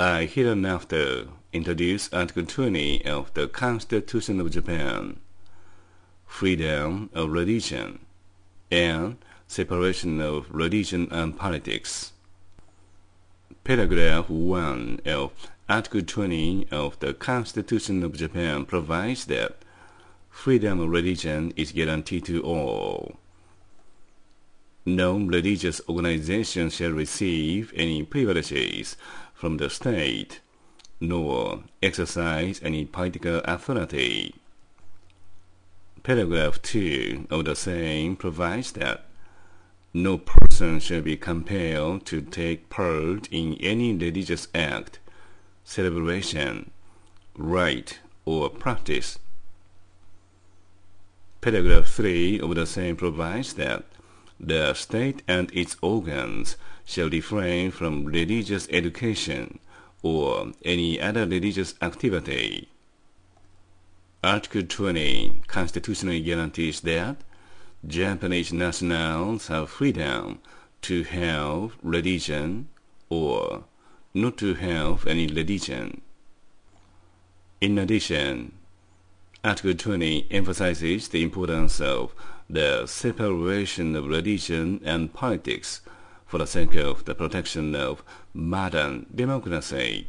Uh, I hereinafter introduce Article 20 of the Constitution of Japan, freedom of religion, and separation of religion and politics. Paragraph 1 of Article 20 of the Constitution of Japan provides that freedom of religion is guaranteed to all. No religious organization shall receive any privileges from the state, nor exercise any political authority. Paragraph 2 of the same provides that no person shall be compelled to take part in any religious act, celebration, rite, or practice. Paragraph 3 of the same provides that the state and its organs shall refrain from religious education or any other religious activity. Article 20 constitutionally guarantees that Japanese nationals have freedom to have religion or not to have any religion. In addition, Article 20 emphasizes the importance of the separation of religion and politics for the sake of the protection of modern democracy.